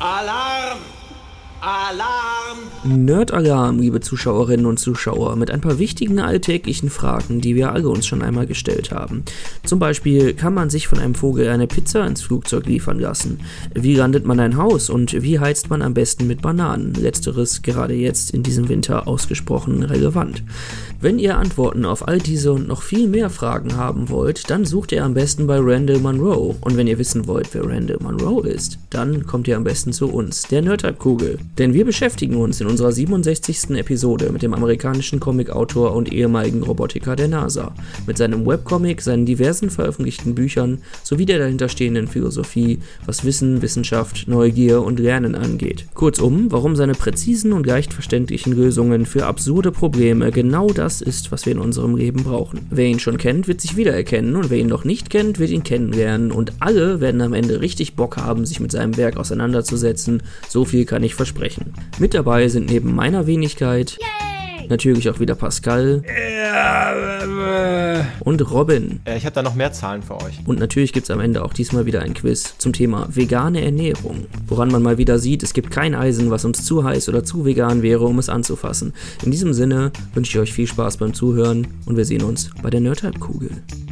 Alarm! Alarm! Nerd-Alarm, liebe Zuschauerinnen und Zuschauer, mit ein paar wichtigen alltäglichen Fragen, die wir alle uns schon einmal gestellt haben. Zum Beispiel, kann man sich von einem Vogel eine Pizza ins Flugzeug liefern lassen? Wie landet man ein Haus und wie heizt man am besten mit Bananen? Letzteres gerade jetzt in diesem Winter ausgesprochen relevant. Wenn ihr Antworten auf all diese und noch viel mehr Fragen haben wollt, dann sucht ihr am besten bei Randall Monroe. Und wenn ihr wissen wollt, wer Randall Monroe ist, dann kommt ihr am besten zu uns, der Nerdhalbkugel. Denn wir beschäftigen uns in unserer 67. Episode mit dem amerikanischen Comicautor und ehemaligen Robotiker der NASA, mit seinem Webcomic, seinen diversen veröffentlichten Büchern sowie der dahinterstehenden Philosophie, was Wissen, Wissenschaft, Neugier und Lernen angeht. Kurzum, warum seine präzisen und leicht verständlichen Lösungen für absurde Probleme genau das ist, was wir in unserem Leben brauchen. Wer ihn schon kennt, wird sich wiedererkennen und wer ihn noch nicht kennt, wird ihn kennenlernen und alle werden am Ende richtig Bock haben, sich mit seinem Werk auseinanderzusetzen. So viel kann ich versprechen sprechen. Mit dabei sind neben meiner Wenigkeit Yay! natürlich auch wieder Pascal und Robin. Äh, ich habe da noch mehr Zahlen für euch. Und natürlich gibt es am Ende auch diesmal wieder ein Quiz zum Thema vegane Ernährung. Woran man mal wieder sieht, es gibt kein Eisen, was uns zu heiß oder zu vegan wäre, um es anzufassen. In diesem Sinne wünsche ich euch viel Spaß beim Zuhören und wir sehen uns bei der Nerdhalbkugel. kugel